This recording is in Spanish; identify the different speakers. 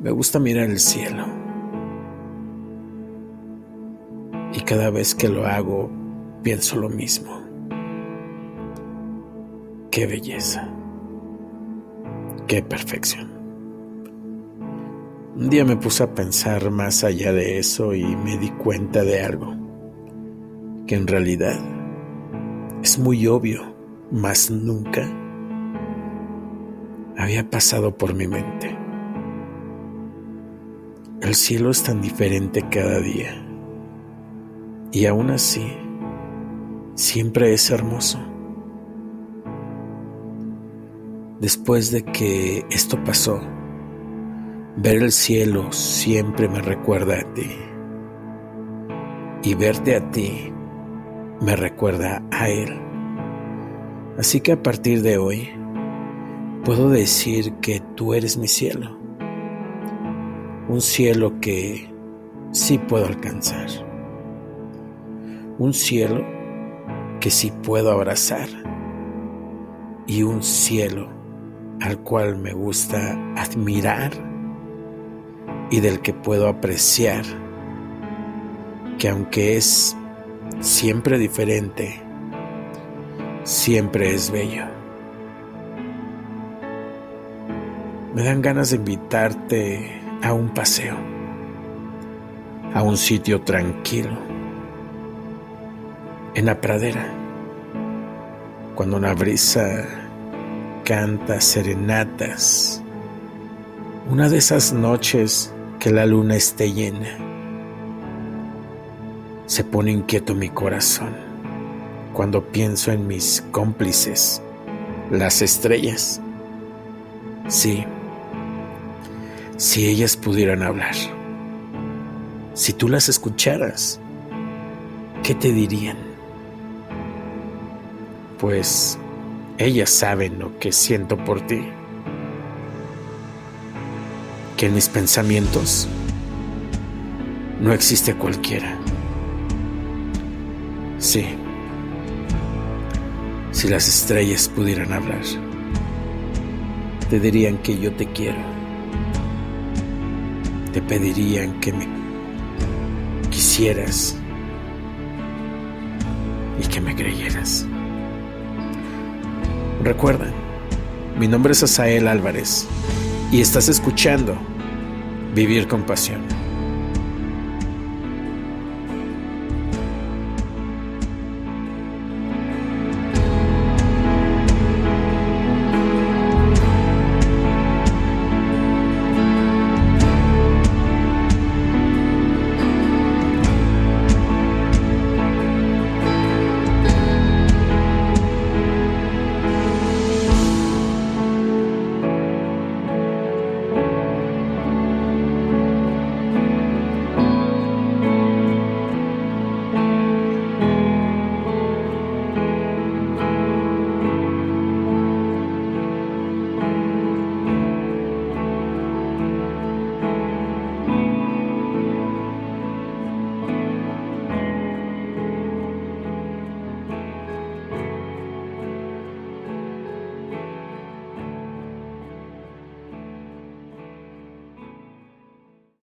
Speaker 1: Me gusta mirar el cielo. Y cada vez que lo hago, pienso lo mismo. Qué belleza. Qué perfección. Un día me puse a pensar más allá de eso y me di cuenta de algo, que en realidad es muy obvio, mas nunca había pasado por mi mente. El cielo es tan diferente cada día. Y aún así, siempre es hermoso. Después de que esto pasó, ver el cielo siempre me recuerda a ti. Y verte a ti me recuerda a Él. Así que a partir de hoy, puedo decir que tú eres mi cielo un cielo que sí puedo alcanzar, un cielo que sí puedo abrazar y un cielo al cual me gusta admirar y del que puedo apreciar que aunque es siempre diferente, siempre es bello. Me dan ganas de invitarte a un paseo, a un sitio tranquilo, en la pradera, cuando una brisa canta serenatas, una de esas noches que la luna esté llena. Se pone inquieto mi corazón cuando pienso en mis cómplices, las estrellas. Sí, si ellas pudieran hablar, si tú las escucharas, ¿qué te dirían? Pues ellas saben lo que siento por ti, que en mis pensamientos no existe cualquiera. Sí, si las estrellas pudieran hablar, te dirían que yo te quiero te pedirían que me quisieras y que me creyeras. Recuerda, mi nombre es Asael Álvarez y estás escuchando Vivir con Pasión.